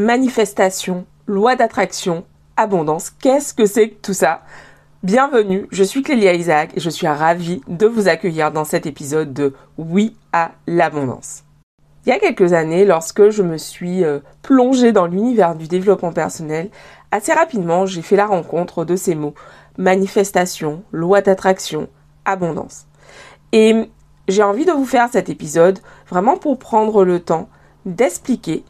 manifestation, loi d'attraction, abondance. Qu'est-ce que c'est que tout ça? Bienvenue, je suis Clélia Isaac et je suis ravie de vous accueillir dans cet épisode de Oui à l'abondance. Il y a quelques années, lorsque je me suis euh, plongée dans l'univers du développement personnel, assez rapidement, j'ai fait la rencontre de ces mots manifestation, loi d'attraction, abondance. Et j'ai envie de vous faire cet épisode vraiment pour prendre le temps d'expliquer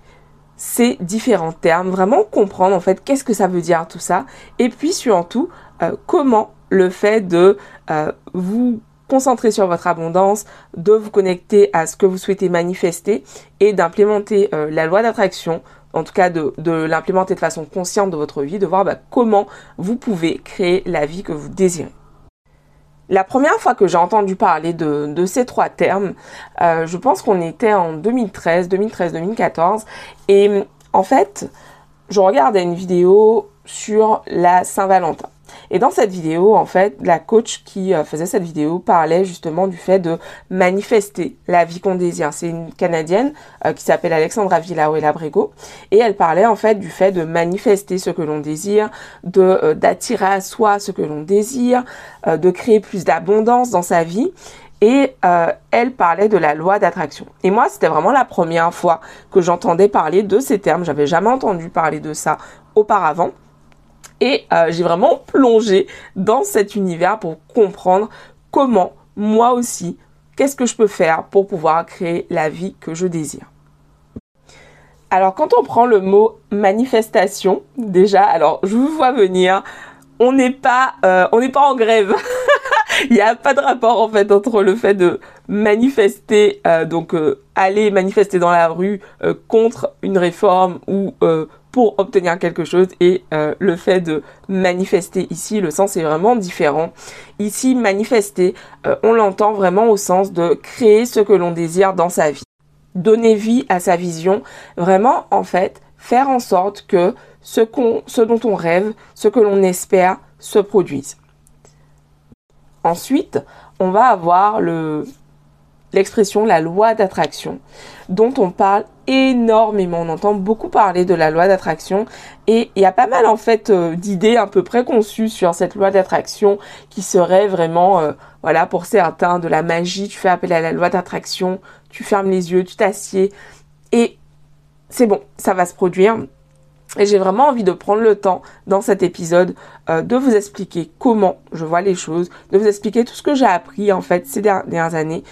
ces différents termes, vraiment comprendre en fait qu'est-ce que ça veut dire tout ça, et puis surtout euh, comment le fait de euh, vous concentrer sur votre abondance, de vous connecter à ce que vous souhaitez manifester et d'implémenter euh, la loi d'attraction, en tout cas de, l'implémenter de façon consciente de votre vie, de voir bah, comment vous pouvez créer la vie que vous désirez. La première fois que j'ai entendu parler de, ces trois termes, euh, je pense qu'on était en 2013, 2013-2014. Et en fait, je regardais une vidéo sur la Saint-Valentin. Et dans cette vidéo, en fait, la coach qui euh, faisait cette vidéo parlait justement du fait de manifester la vie qu'on désire. C'est une Canadienne euh, qui s'appelle Alexandra Villaruela Brego et elle parlait en fait du fait de manifester ce que l'on désire, de euh, d'attirer à soi ce que l'on désire, de créer plus d'abondance dans sa vie et elle parlait de la loi d'attraction. Et moi, c'était vraiment la première fois que j'entendais parler de ces termes. J'avais jamais entendu parler de ça auparavant. Et euh, j'ai vraiment plongé dans cet univers pour comprendre comment moi aussi, qu'est-ce que je peux faire pour pouvoir créer la vie que je désire. Alors quand on prend le mot manifestation, déjà, alors je vous vois venir, on n'est pas, euh, on n'est pas en grève. Il n'y a pas de rapport en fait entre le fait de manifester, euh, donc aller manifester dans la rue contre une réforme ou pour obtenir quelque chose et euh, le fait de manifester ici, le sens est vraiment différent. Ici, manifester, euh, on l'entend vraiment au sens de créer ce que l'on désire dans sa vie. Donner vie à sa vision, vraiment en fait faire en sorte que ce, ce dont on rêve, ce que l'on espère se produise. Ensuite, on va avoir le, l'expression la loi d'attraction dont on parle énormément. On entend beaucoup parler de la loi d'attraction et il y a pas mal en fait euh, d'idées un peu préconçues sur cette loi d'attraction qui serait vraiment euh, voilà pour certains de la magie. Tu fais appel à la loi d'attraction, tu fermes les yeux, tu t'assieds et c'est bon, ça va se produire. Et j'ai vraiment envie de prendre le temps dans cet épisode euh, de vous expliquer comment je vois les choses, de vous expliquer tout ce que j'ai appris en fait ces dernières années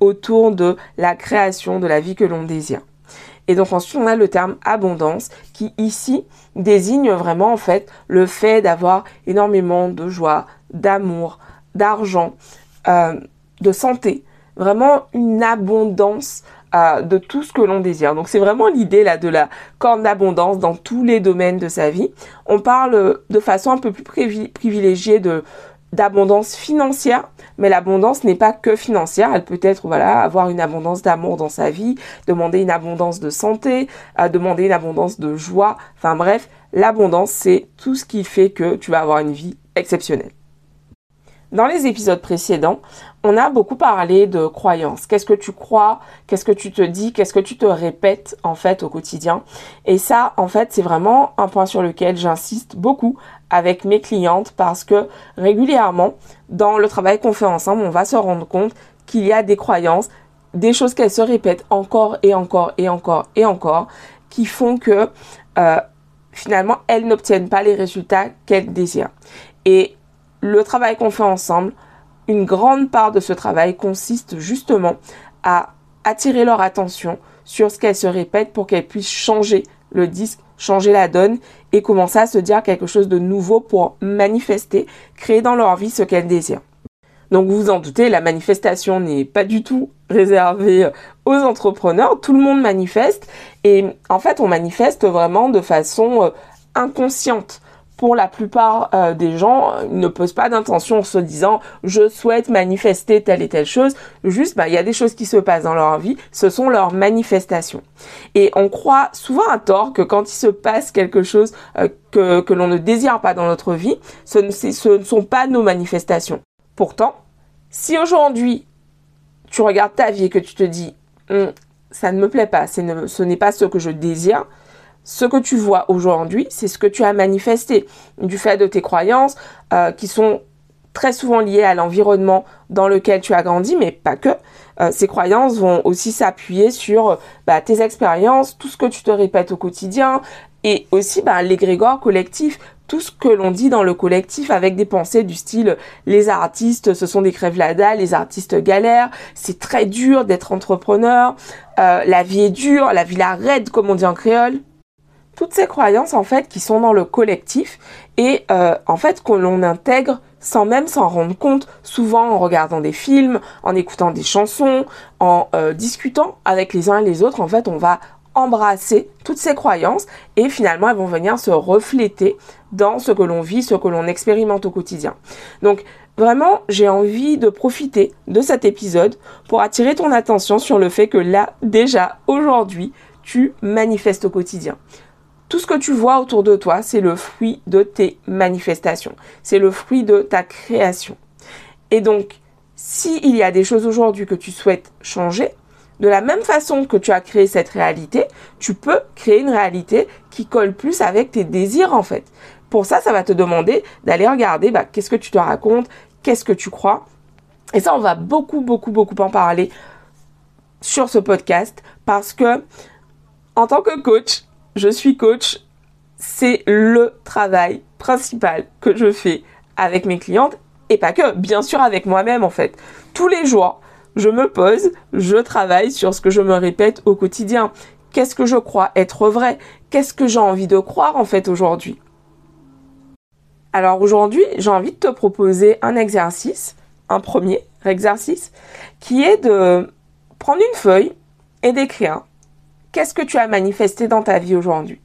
autour de la création de la vie que l'on désire. Et donc ensuite on a le terme abondance qui ici désigne vraiment en fait le fait d'avoir énormément de joie, d'amour, d'argent, euh, de santé, vraiment une abondance de tout ce que l'on désire. Donc c'est vraiment l'idée là de la corne d'abondance dans tous les domaines de sa vie. On parle de façon un peu plus privilégiée de d'abondance financière, mais l'abondance n'est pas que financière, elle peut être voilà, avoir une abondance d'amour dans sa vie, demander une abondance de santé, euh, demander une abondance de joie, enfin bref, l'abondance c'est tout ce qui fait que tu vas avoir une vie exceptionnelle. Dans les épisodes précédents, on a beaucoup parlé de croyances. Qu'est-ce que tu crois? Qu'est-ce que tu te dis? Qu'est-ce que tu te répètes en fait au quotidien? Et ça, en fait, c'est vraiment un point sur lequel j'insiste beaucoup avec mes clientes parce que régulièrement, dans le travail qu'on fait ensemble, on va se rendre compte qu'il y a des croyances, des choses qu'elles se répètent encore et encore et encore et encore, qui font que euh, finalement, elles n'obtiennent pas les résultats qu'elles désirent. Et le travail qu'on fait ensemble, une grande part de ce travail consiste justement à attirer leur attention sur ce qu'elles se répètent pour qu'elles puissent changer le disque, changer la donne et commencer à se dire quelque chose de nouveau pour manifester, créer dans leur vie ce qu'elles désirent. Donc vous vous en doutez, la manifestation n'est pas du tout réservée aux entrepreneurs, tout le monde manifeste. Et en fait on manifeste vraiment de façon euh, inconsciente pour la plupart euh, des gens, euh, ne posent pas d'intention en se disant je souhaite manifester telle et telle chose. Juste, bah, il y a des choses qui se passent dans leur vie, ce sont leurs manifestations. Et on croit souvent à tort que quand il se passe quelque chose euh, que, que l'on ne désire pas dans notre vie, ce ne, ce ne sont pas nos manifestations. Pourtant, si aujourd'hui tu regardes ta vie et que tu te dis hum, ça ne me plaît pas, ce n'est pas ce que je désire, ce que tu vois aujourd'hui, c'est ce que tu as manifesté du fait de tes croyances euh, qui sont très souvent liées à l'environnement dans lequel tu as grandi, mais pas que. Euh, ces croyances vont aussi s'appuyer sur bah, tes expériences, tout ce que tu te répètes au quotidien, et aussi bah, l'égrégore collectif, tout ce que l'on dit dans le collectif avec des pensées du style les artistes ce sont des crèves les artistes galèrent, c'est très dur d'être entrepreneur, euh, la vie est dure, la vie la raide comme on dit en créole toutes ces croyances en fait qui sont dans le collectif et euh, en fait que l'on intègre sans même s'en rendre compte, souvent en regardant des films, en écoutant des chansons, en euh, discutant avec les uns et les autres, en fait on va embrasser toutes ces croyances et finalement elles vont venir se refléter dans ce que l'on vit, ce que l'on expérimente au quotidien. Donc vraiment j'ai envie de profiter de cet épisode pour attirer ton attention sur le fait que là déjà aujourd'hui tu manifestes au quotidien. Tout ce que tu vois autour de toi, c'est le fruit de tes manifestations. C'est le fruit de ta création. Et donc, s'il y a des choses aujourd'hui que tu souhaites changer, de la même façon que tu as créé cette réalité, tu peux créer une réalité qui colle plus avec tes désirs en fait. Pour ça, ça va te demander d'aller regarder bah, qu'est-ce que tu te racontes, qu'est-ce que tu crois. Et ça, on va beaucoup, beaucoup, beaucoup en parler sur ce podcast parce que en tant que coach, je suis coach, c'est le travail principal que je fais avec mes clientes et pas que, bien sûr avec moi-même en fait. Tous les jours, je me pose, je travaille sur ce que je me répète au quotidien. Qu'est-ce que je crois être vrai? Qu'est-ce que j'ai envie de croire en fait aujourd'hui? Alors aujourd'hui, j'ai envie de te proposer un exercice, un premier exercice, qui est de prendre une feuille et d'écrire qu'est-ce que tu as manifesté dans ta vie aujourd'hui?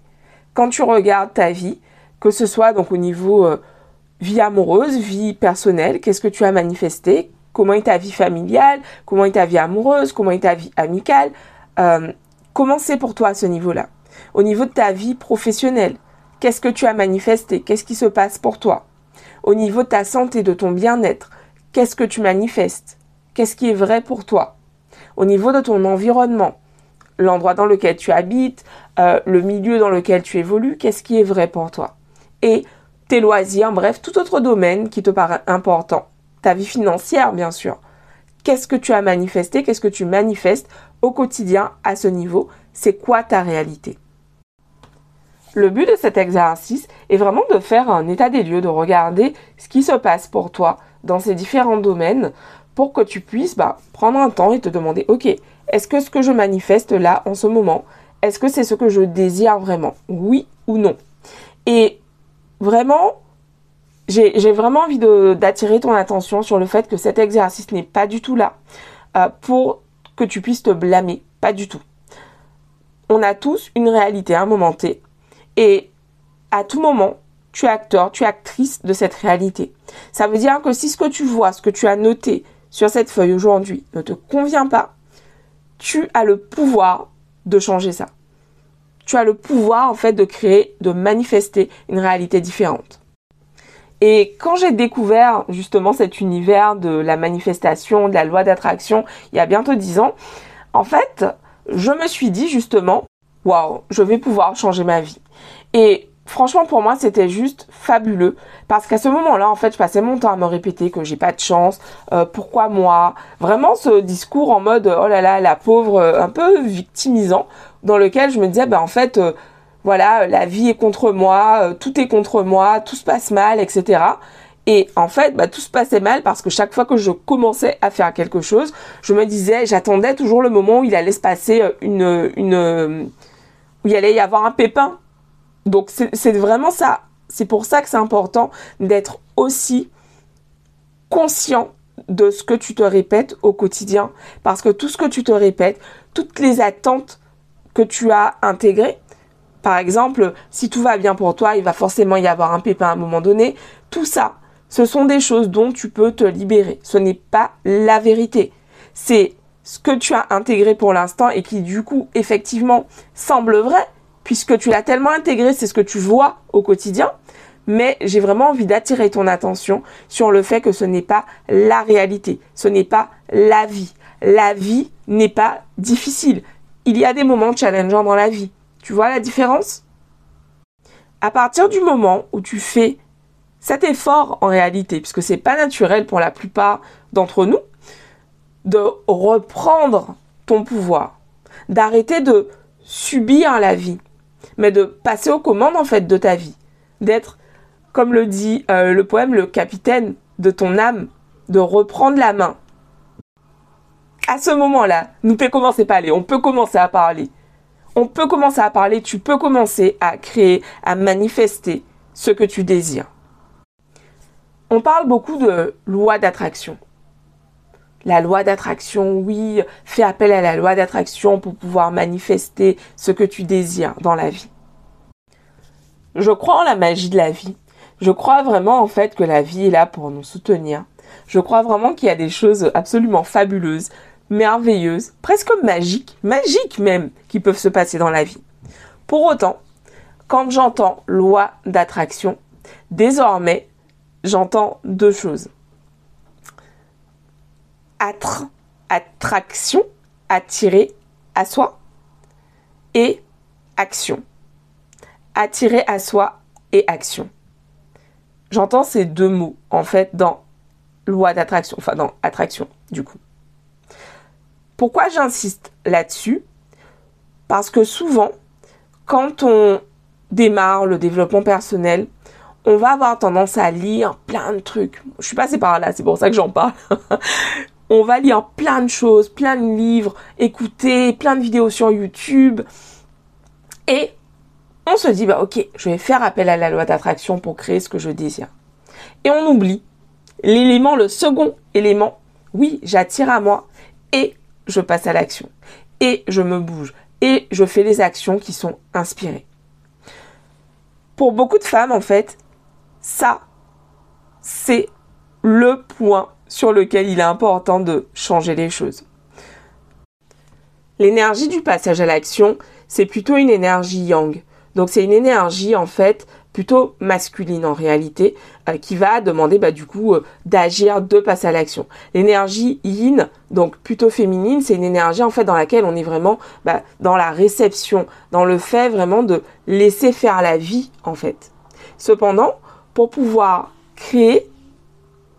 Quand tu regardes ta vie, que ce soit donc au niveau euh, vie amoureuse, vie personnelle, qu'est-ce que tu as manifesté? Comment est ta vie familiale? Comment est ta vie amoureuse? Comment est ta vie amicale? Euh, Comment c'est pour toi à ce niveau-là? Au niveau de ta vie professionnelle, qu'est-ce que tu as manifesté? Qu'est-ce qui se passe pour toi? Au niveau de ta santé, de ton bien-être, qu'est-ce que tu manifestes? Qu'est-ce qui est vrai pour toi? Au niveau de ton environnement, l'endroit dans lequel tu habites, euh, le milieu dans lequel tu évolues, qu'est-ce qui est vrai pour toi? Et tes loisirs, bref, tout autre domaine qui te paraît important. Ta vie financière, bien sûr. Qu'est-ce que tu as manifesté, qu'est-ce que tu manifestes au quotidien à ce niveau? C'est quoi ta réalité? Le but de cet exercice est vraiment de faire un état des lieux, de regarder ce qui se passe pour toi dans ces différents domaines pour que tu puisses bah, prendre un temps et te demander, ok, est-ce que ce que je manifeste là en ce moment, est-ce que c'est ce que je désire vraiment? Oui ou non? Et vraiment, j'ai vraiment envie d'attirer ton attention sur le fait que cet exercice n'est pas du tout là euh, pour que tu puisses te blâmer. Pas du tout. On a tous une réalité à un moment T. Et à tout moment, tu es acteur, tu es actrice de cette réalité. Ça veut dire que si ce que tu vois, ce que tu as noté sur cette feuille aujourd'hui ne te convient pas, tu as le pouvoir de changer ça. Tu as le pouvoir en fait de créer, de manifester une réalité différente. Et quand j'ai découvert justement cet univers de la manifestation, de la loi d'attraction, il y a bientôt dix ans, en fait, je me suis dit justement, waouh, je vais pouvoir changer ma vie. Et franchement pour moi c'était juste fabuleux. Parce qu'à ce moment-là en fait je passais mon temps à me répéter que j'ai pas de chance euh, pourquoi moi? Vraiment ce discours en mode oh là là la pauvre euh, un peu victimisant dans lequel je me disais bah en fait euh, voilà la vie est contre moi tout est contre moi tout se passe mal etc et en fait, bah, tout se passait mal parce que chaque fois que je commençais à faire quelque chose, je me disais, j'attendais toujours le moment où il allait se passer une, une, où il allait y avoir un pépin donc c'est vraiment ça. C'est pour ça que c'est important d'être aussi conscient de ce que tu te répètes au quotidien. Parce que tout ce que tu te répètes, toutes les attentes que tu as intégrées, par exemple, si tout va bien pour toi, il va forcément y avoir un pépin à un moment donné. Tout ça, ce sont des choses dont tu peux te libérer. Ce n'est pas la vérité. C'est ce que tu as intégré pour l'instant et qui du coup effectivement semble vrai, puisque tu l'as tellement intégré, c'est ce que tu vois au quotidien. Mais j'ai vraiment envie d'attirer ton attention sur le fait que ce n'est pas la réalité, ce n'est pas la vie. La vie n'est pas difficile. Il y a des moments challengeants dans la vie. Tu vois la différence? À partir du moment où tu fais cet effort en réalité, puisque c'est pas naturel pour la plupart d'entre nous, de reprendre ton pouvoir, d'arrêter de subir la vie, mais de passer aux commandes en fait de ta vie, d'être, comme le dit euh, le poème, le capitaine de ton âme, de reprendre la main. À ce moment-là, nous peut commencer pas aller, on peut commencer à parler. On peut commencer à parler, tu peux commencer à créer, à manifester ce que tu désires. On parle beaucoup de loi d'attraction. La loi d'attraction, oui, fais appel à la loi d'attraction pour pouvoir manifester ce que tu désires dans la vie. Je crois en la magie de la vie. Je crois vraiment en fait que la vie est là pour nous soutenir. Je crois vraiment qu'il y a des choses absolument fabuleuses, merveilleuses, presque magiques, magiques même, qui peuvent se passer dans la vie. Pour autant, quand j'entends loi d'attraction, désormais, j'entends deux choses. Attraction, attirer à soi et action. Attirer à soi et action. J'entends ces deux mots en fait dans loi d'attraction, enfin dans attraction du coup. Pourquoi j'insiste là-dessus? Parce que souvent, quand on démarre le développement personnel, on va avoir tendance à lire plein de trucs. Je suis passée par là, c'est pour ça que j'en parle. On va lire plein de choses, plein de livres, écouter plein de vidéos sur YouTube. Et on se dit, bah ok, je vais faire appel à la loi d'attraction pour créer ce que je désire. Et on oublie l'élément, le second élément. Oui, j'attire à moi et je passe à l'action. Et je me bouge. Et je fais les actions qui sont inspirées. Pour beaucoup de femmes, en fait, ça, c'est le point sur lequel il est important de changer les choses. L'énergie du passage à l'action, c'est plutôt une énergie yang. Donc c'est une énergie en fait plutôt masculine en réalité euh, qui va demander bah, du coup euh, d'agir, de passer à l'action. L'énergie yin, donc plutôt féminine, c'est une énergie en fait dans laquelle on est vraiment bah, dans la réception, dans le fait vraiment de laisser faire la vie en fait. Cependant, pour pouvoir créer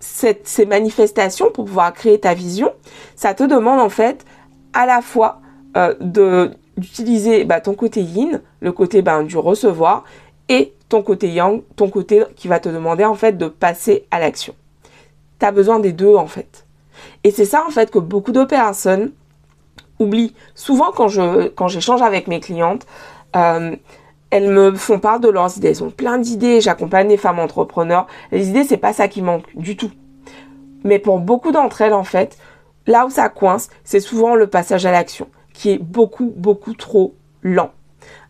ces manifestations, pour pouvoir créer ta vision, ça te demande en fait à la fois euh, de d'utiliser bah, ton côté yin, le côté ben, du recevoir, et ton côté yang, ton côté qui va te demander en fait de passer à l'action. Tu as besoin des deux en fait. Et c'est ça en fait que beaucoup de personnes oublient. Souvent quand je j'échange avec mes clientes, euh, elles me font part de leurs idées. Elles ont plein d'idées. J'accompagne les femmes entrepreneurs. Les idées, c'est pas ça qui manque du tout. Mais pour beaucoup d'entre elles, en fait, là où ça coince, c'est souvent le passage à l'action, qui est beaucoup, beaucoup trop lent.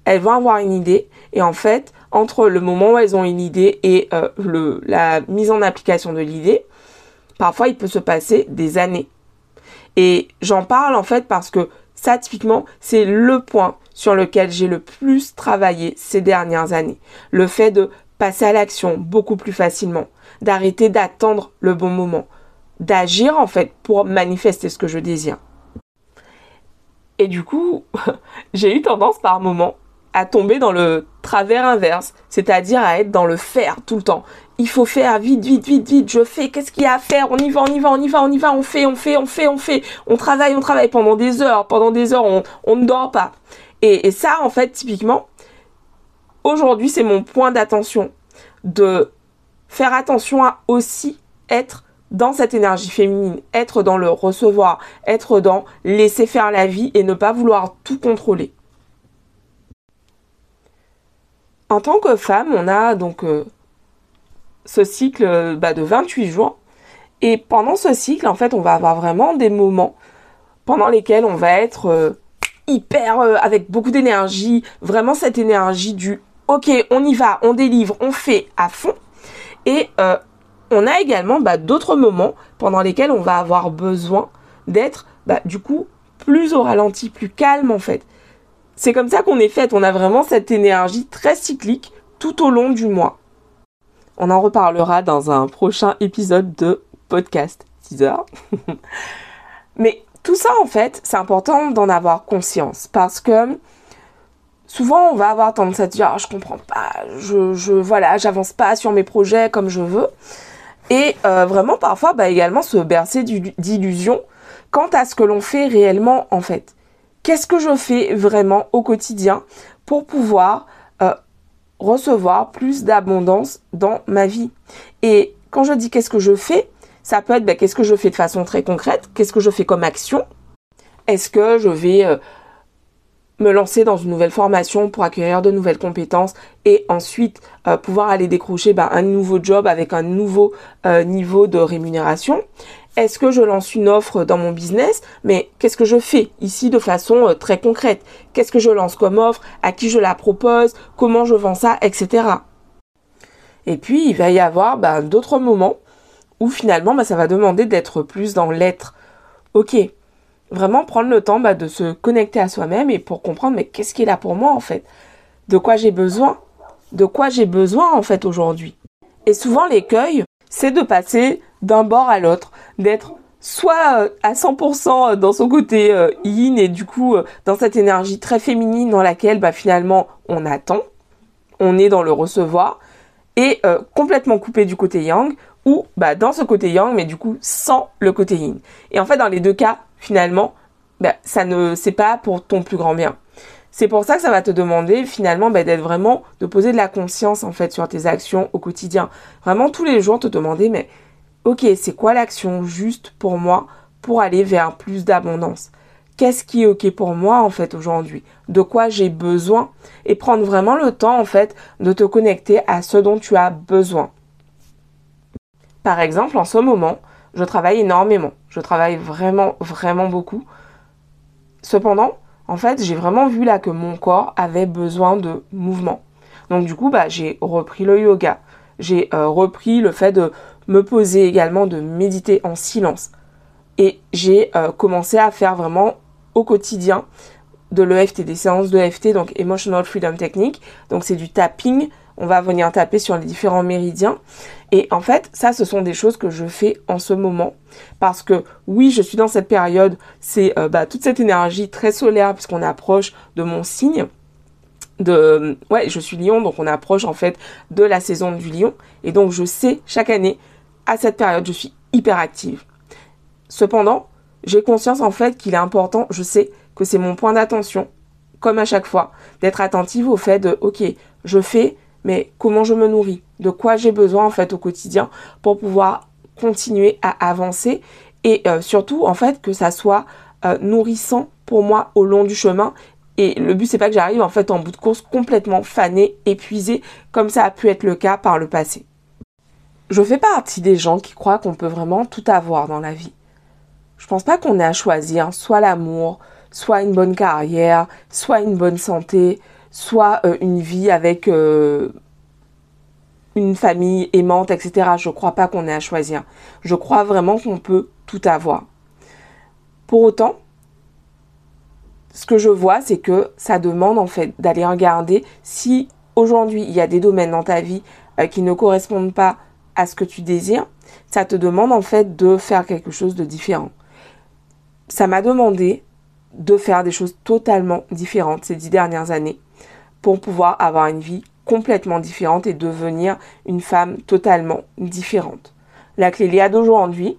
Elles vont avoir une idée, et en fait, entre le moment où elles ont une idée et euh, la mise en application de l'idée, parfois il peut se passer des années. Et j'en parle en fait parce que ça, typiquement, c'est le point sur lequel j'ai le plus travaillé ces dernières années. Le fait de passer à l'action beaucoup plus facilement, d'arrêter d'attendre le bon moment, d'agir en fait pour manifester ce que je désire. Et du coup, j'ai eu tendance par moment à tomber dans le travers inverse, c'est-à-dire à être dans le faire tout le temps. Il faut faire vite, vite, vite, vite, je fais, qu'est-ce qu'il y a à faire? On y va, on y va, on y va, on y va, on fait, on fait, on fait, on fait, on travaille, on travaille pendant des heures, pendant des heures, on, on ne dort pas. Et, ça, en fait, typiquement, aujourd'hui, c'est mon point d'attention. De faire attention à aussi être dans cette énergie féminine, être dans le recevoir, être dans laisser faire la vie et ne pas vouloir tout contrôler. En tant que femme, on a donc euh, ce cycle bah, de 28 jours. Et pendant ce cycle, en fait, on va avoir vraiment des moments pendant lesquels on va être euh, hyper euh, avec beaucoup d'énergie, vraiment cette énergie du ok, on y va, on délivre, on fait à fond. Et euh, on a également bah, d'autres moments pendant lesquels on va avoir besoin d'être bah, du coup plus au ralenti, plus calme en fait. C'est comme ça qu'on est fait, on a vraiment cette énergie très cyclique tout au long du mois. On en reparlera dans un prochain épisode de podcast teaser. Mais tout ça, en fait, c'est important d'en avoir conscience parce que souvent on va avoir tendance à dire ah, je comprends pas, je, je voilà, j'avance pas sur mes projets comme je veux. Et euh, vraiment parfois bah, également se bercer d'illusions quant à ce que l'on fait réellement en fait. Qu'est-ce que je fais vraiment au quotidien pour pouvoir euh, recevoir plus d'abondance dans ma vie? Et quand je dis qu'est-ce que je fais, ça peut être bah, qu'est-ce que je fais de façon très concrète, qu'est-ce que je fais comme action? Est-ce que je vais euh, me lancer dans une nouvelle formation pour acquérir de nouvelles compétences et ensuite euh, pouvoir aller décrocher bah, un nouveau job avec un nouveau euh, niveau de rémunération? Est-ce que je lance une offre dans mon business? Mais qu'est-ce que je fais ici de façon très concrète? Qu'est-ce que je lance comme offre? À qui je la propose? Comment je vends ça? Etc. Et puis il va y avoir bah, d'autres moments où finalement bah, ça va demander d'être plus dans l'être. Ok, vraiment prendre le temps bah, de se connecter à soi-même et pour comprendre mais qu'est-ce qui est là pour moi en fait? De quoi j'ai besoin? De quoi j'ai besoin en fait aujourd'hui? Et souvent l'écueil, c'est de passer d'un bord à l'autre, d'être soit euh, à 100% dans son côté euh, yin et du coup euh, dans cette énergie très féminine dans laquelle bah, finalement on attend, on est dans le recevoir et complètement coupé du côté yang ou bah, dans ce côté yang mais du coup sans le côté yin. Et en fait dans les deux cas finalement, ben, ça ne c'est pas pour ton plus grand bien. C'est pour ça que ça va te demander finalement ben, d'être vraiment de poser de la conscience en fait sur tes actions au quotidien. Vraiment tous les jours te demander mais ok c'est quoi l'action juste pour moi pour aller vers plus d'abondance? Qu'est-ce qui est ok pour moi en fait aujourd'hui? De quoi j'ai besoin? Et prendre vraiment le temps en fait de te connecter à ce dont tu as besoin. Par exemple en ce moment je travaille énormément. Je travaille vraiment, vraiment beaucoup. Cependant, en fait, j'ai vraiment vu là que mon corps avait besoin de mouvement. Donc du coup, bah, j'ai repris le yoga. J'ai euh, repris le fait de me poser également, de méditer en silence. Et j'ai euh, commencé à faire vraiment au quotidien de l'EFT, des séances d'EFT, donc Emotional Freedom Technique. Donc c'est du tapping on va venir taper sur les différents méridiens. Et en fait, ça, ce sont des choses que je fais en ce moment. Parce que oui, je suis dans cette période, c'est euh, bah, toute cette énergie très solaire, puisqu'on approche de mon signe. De, ouais, je suis lion, donc on approche en fait de la saison du lion. Et donc je sais, chaque année, à cette période, je suis hyper active. Cependant, j'ai conscience en fait qu'il est important, je sais que c'est mon point d'attention, comme à chaque fois, d'être attentive au fait de, ok, je fais mais comment je me nourris, de quoi j'ai besoin en fait au quotidien pour pouvoir continuer à avancer et euh, surtout en fait que ça soit euh, nourrissant pour moi au long du chemin et le but c'est pas que j'arrive en fait en bout de course complètement fanée, épuisée comme ça a pu être le cas par le passé. Je fais partie des gens qui croient qu'on peut vraiment tout avoir dans la vie. Je pense pas qu'on ait à choisir soit l'amour, soit une bonne carrière, soit une bonne santé, soit euh, une vie avec euh, une famille aimante, etc. Je ne crois pas qu'on ait à choisir. Je crois vraiment qu'on peut tout avoir. Pour autant, ce que je vois, c'est que ça demande en fait d'aller regarder si aujourd'hui il y a des domaines dans ta vie euh, qui ne correspondent pas à ce que tu désires. Ça te demande en fait de faire quelque chose de différent. Ça m'a demandé de faire des choses totalement différentes ces dix dernières années pour pouvoir avoir une vie complètement différente et devenir une femme totalement différente. La Clélia d'aujourd'hui,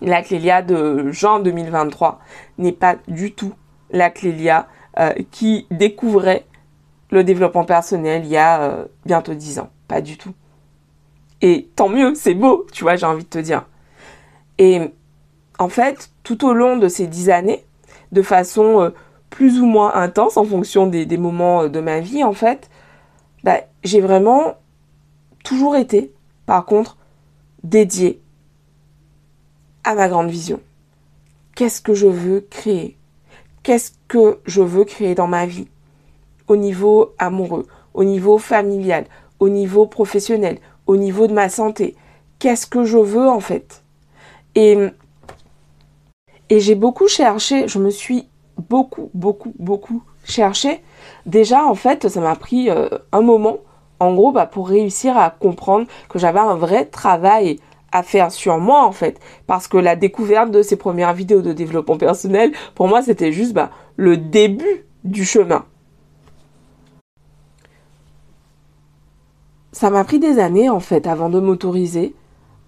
la Clélia de juin 2023 n'est pas du tout la Clélia euh, qui découvrait le développement personnel il y a euh, bientôt dix ans. Pas du tout. Et tant mieux, c'est beau, tu vois, j'ai envie de te dire. Et en fait, tout au long de ces dix années, de façon euh, plus ou moins intense en fonction des, moments euh, de ma vie en fait, bah, j'ai vraiment toujours été, par contre, dédiée à ma grande vision. Qu'est-ce que je veux créer? Qu'est-ce que je veux créer dans ma vie? Au niveau amoureux, au niveau familial, au niveau professionnel, au niveau de ma santé. Qu'est-ce que je veux en fait? Et, et j'ai beaucoup cherché, je me suis beaucoup, beaucoup, beaucoup cherché. Déjà, en fait, ça m'a pris euh, un moment, en gros, bah, pour réussir à comprendre que j'avais un vrai travail à faire sur moi, en fait. Parce que la découverte de ces premières vidéos de développement personnel, pour moi, c'était juste bah, le début du chemin. Ça m'a pris des années, en fait, avant de m'autoriser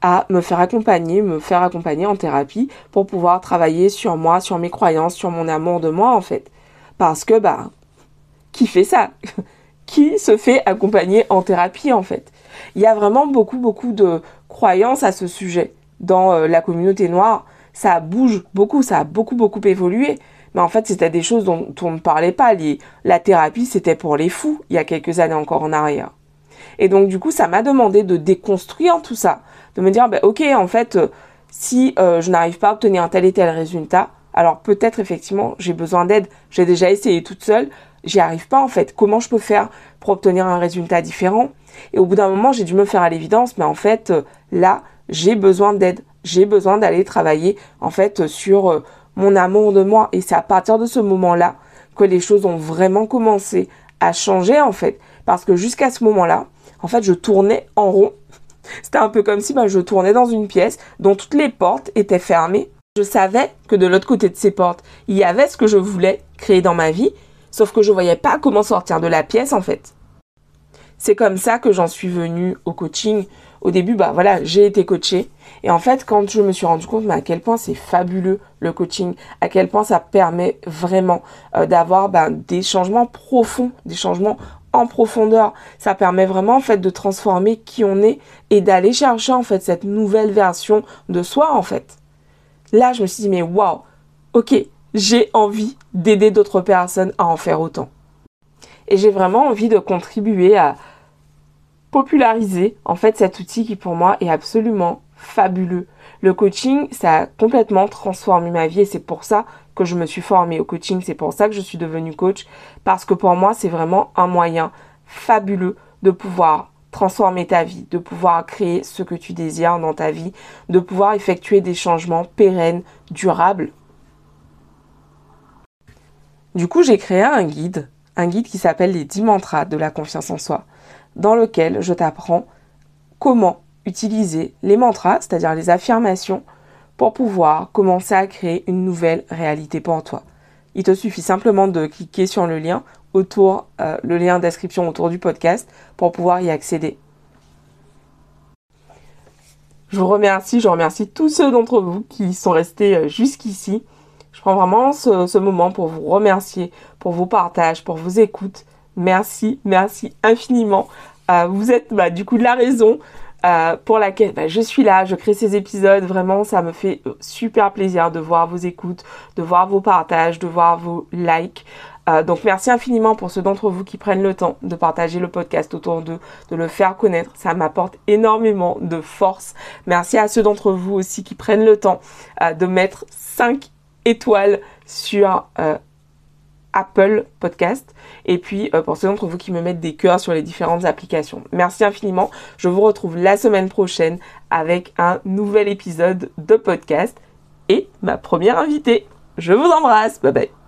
à me faire accompagner, me faire accompagner en thérapie pour pouvoir travailler sur moi, sur mes croyances, sur mon amour de moi en fait. Parce que bah qui fait ça? Qui se fait accompagner en thérapie en fait? Il y a vraiment beaucoup beaucoup de croyances à ce sujet dans euh, la communauté noire. Ça bouge beaucoup, ça a beaucoup beaucoup évolué. Mais en fait, c'était des choses dont on ne parlait pas. la thérapie, c'était pour les fous il y a quelques années encore en arrière. Et donc du coup, ça m'a demandé de déconstruire tout ça, de me dire, bah, ok, en fait, euh, si euh, je n'arrive pas à obtenir un tel et tel résultat, alors peut-être effectivement j'ai besoin d'aide. J'ai déjà essayé toute seule, j'y arrive pas en fait. Comment je peux faire pour obtenir un résultat différent? Et au bout d'un moment, j'ai dû me faire à l'évidence, mais en fait, euh, là, j'ai besoin d'aide. J'ai besoin d'aller travailler en fait sur mon amour de moi. Et c'est à partir de ce moment-là que les choses ont vraiment commencé à changer en fait. Parce que jusqu'à ce moment-là, en fait, je tournais en rond. C'était un peu comme si bah, je tournais dans une pièce dont toutes les portes étaient fermées. Je savais que de l'autre côté de ces portes, il y avait ce que je voulais créer dans ma vie, sauf que je voyais pas comment sortir de la pièce en fait. C'est comme ça que j'en suis venue au coaching. Au début, bah voilà, j'ai été coachée. Et en fait, quand je me suis rendu compte à quel point c'est fabuleux le coaching, à quel point ça permet vraiment euh, d'avoir bah, des changements profonds, des changements en profondeur. Ça permet vraiment en fait de transformer qui on est et d'aller chercher en fait cette nouvelle version de soi en fait. Là, je me suis dit mais waouh, ok, j'ai envie d'aider d'autres personnes à en faire autant. Et j'ai vraiment envie de contribuer à populariser en fait cet outil qui pour moi est absolument fabuleux. Le coaching, ça a complètement transformé ma vie et c'est pour ça que je me suis formée au coaching, c'est pour ça que je suis devenue coach, parce que pour moi, c'est vraiment un moyen fabuleux de pouvoir transformer ta vie, de pouvoir créer ce que tu désires dans ta vie, de pouvoir effectuer des changements pérennes, durables. Du coup, j'ai créé un guide, un guide qui s'appelle les 10 mantras de la confiance en soi, dans lequel je t'apprends comment utiliser les mantras, c'est-à-dire les affirmations, pour pouvoir commencer à créer une nouvelle réalité pour toi. Il te suffit simplement de cliquer sur le lien autour, euh, le lien d'inscription autour du podcast pour pouvoir y accéder. Je vous remercie, je remercie tous ceux d'entre vous qui sont restés euh, jusqu'ici. Je prends vraiment ce, moment pour vous remercier pour vos partages, pour vos écoutes. Merci, merci infiniment. Euh, vous êtes bah, du coup la raison euh, pour laquelle bah, je suis là, je crée ces épisodes. Vraiment, ça me fait euh, super plaisir de voir vos écoutes, de voir vos partages, de voir vos likes. Euh, donc merci infiniment pour ceux d'entre vous qui prennent le temps de partager le podcast autour d'eux, de le faire connaître. Ça m'apporte énormément de force. Merci à ceux d'entre vous aussi qui prennent le temps de mettre 5 étoiles sur Apple Podcast. Et puis euh, pour ceux d'entre vous qui me mettent des cœurs sur les différentes applications. Merci infiniment. Je vous retrouve la semaine prochaine avec un nouvel épisode de podcast et ma première invitée. Je vous embrasse. Bye bye.